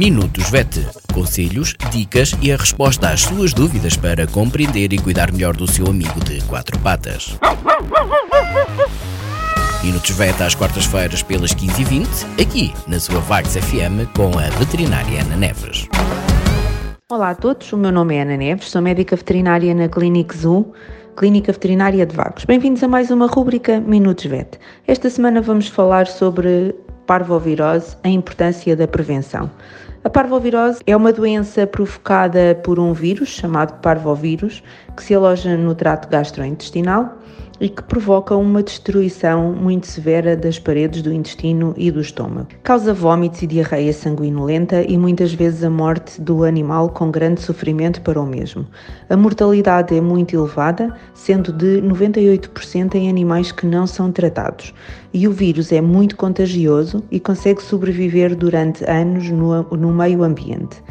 Minutos VET. Conselhos, dicas e a resposta às suas dúvidas para compreender e cuidar melhor do seu amigo de quatro patas. Minutos VET às quartas-feiras pelas 15h20, aqui na sua Vagos FM com a veterinária Ana Neves. Olá a todos, o meu nome é Ana Neves, sou médica veterinária na Clinic Zoo, Clínica Veterinária de Vagos. Bem-vindos a mais uma rúbrica Minutos VET. Esta semana vamos falar sobre parvovirose, a importância da prevenção. A parvovirose é uma doença provocada por um vírus chamado parvovírus que se aloja no trato gastrointestinal e que provoca uma destruição muito severa das paredes do intestino e do estômago. Causa vômitos e diarreia sanguinolenta e muitas vezes a morte do animal com grande sofrimento para o mesmo. A mortalidade é muito elevada, sendo de 98% em animais que não são tratados. E o vírus é muito contagioso e consegue sobreviver durante anos no, no meio ambiente.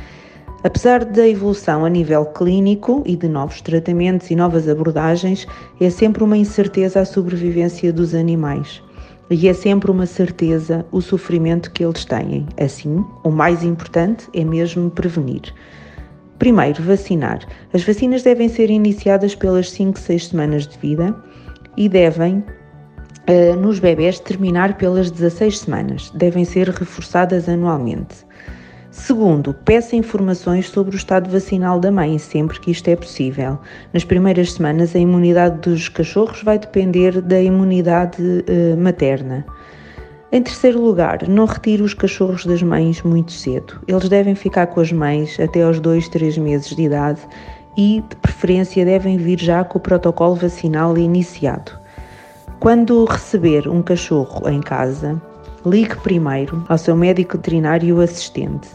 Apesar da evolução a nível clínico e de novos tratamentos e novas abordagens, é sempre uma incerteza a sobrevivência dos animais. E é sempre uma certeza o sofrimento que eles têm. Assim, o mais importante é mesmo prevenir. Primeiro, vacinar. As vacinas devem ser iniciadas pelas 5, 6 semanas de vida e devem, eh, nos bebés, terminar pelas 16 semanas. Devem ser reforçadas anualmente. Segundo, peça informações sobre o estado vacinal da mãe, sempre que isto é possível. Nas primeiras semanas, a imunidade dos cachorros vai depender da imunidade uh, materna. Em terceiro lugar, não retire os cachorros das mães muito cedo. Eles devem ficar com as mães até aos 2, 3 meses de idade e, de preferência, devem vir já com o protocolo vacinal iniciado. Quando receber um cachorro em casa, ligue primeiro ao seu médico veterinário assistente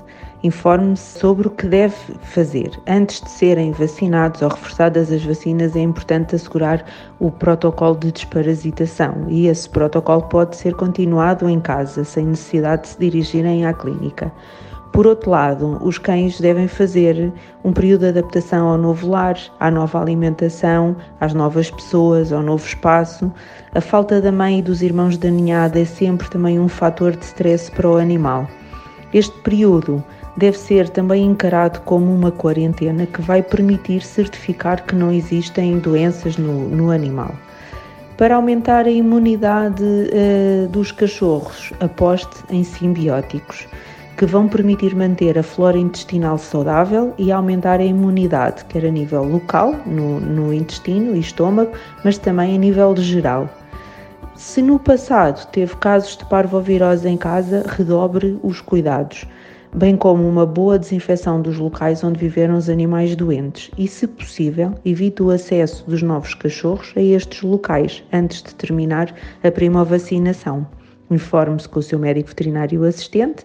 Informe-se sobre o que deve fazer. Antes de serem vacinados ou reforçadas as vacinas, é importante assegurar o protocolo de desparasitação e esse protocolo pode ser continuado em casa, sem necessidade de se dirigirem à clínica. Por outro lado, os cães devem fazer um período de adaptação ao novo lar, à nova alimentação, às novas pessoas, ao novo espaço. A falta da mãe e dos irmãos da ninhada é sempre também um fator de stress para o animal. Este período deve ser também encarado como uma quarentena que vai permitir certificar que não existem doenças no, no animal. Para aumentar a imunidade uh, dos cachorros, aposte em simbióticos, que vão permitir manter a flora intestinal saudável e aumentar a imunidade, quer a nível local, no, no intestino e estômago, mas também a nível geral. Se no passado teve casos de parvovirose em casa, redobre os cuidados bem como uma boa desinfecção dos locais onde viveram os animais doentes e, se possível, evite o acesso dos novos cachorros a estes locais antes de terminar a prima vacinação. Informe-se com o seu médico veterinário assistente.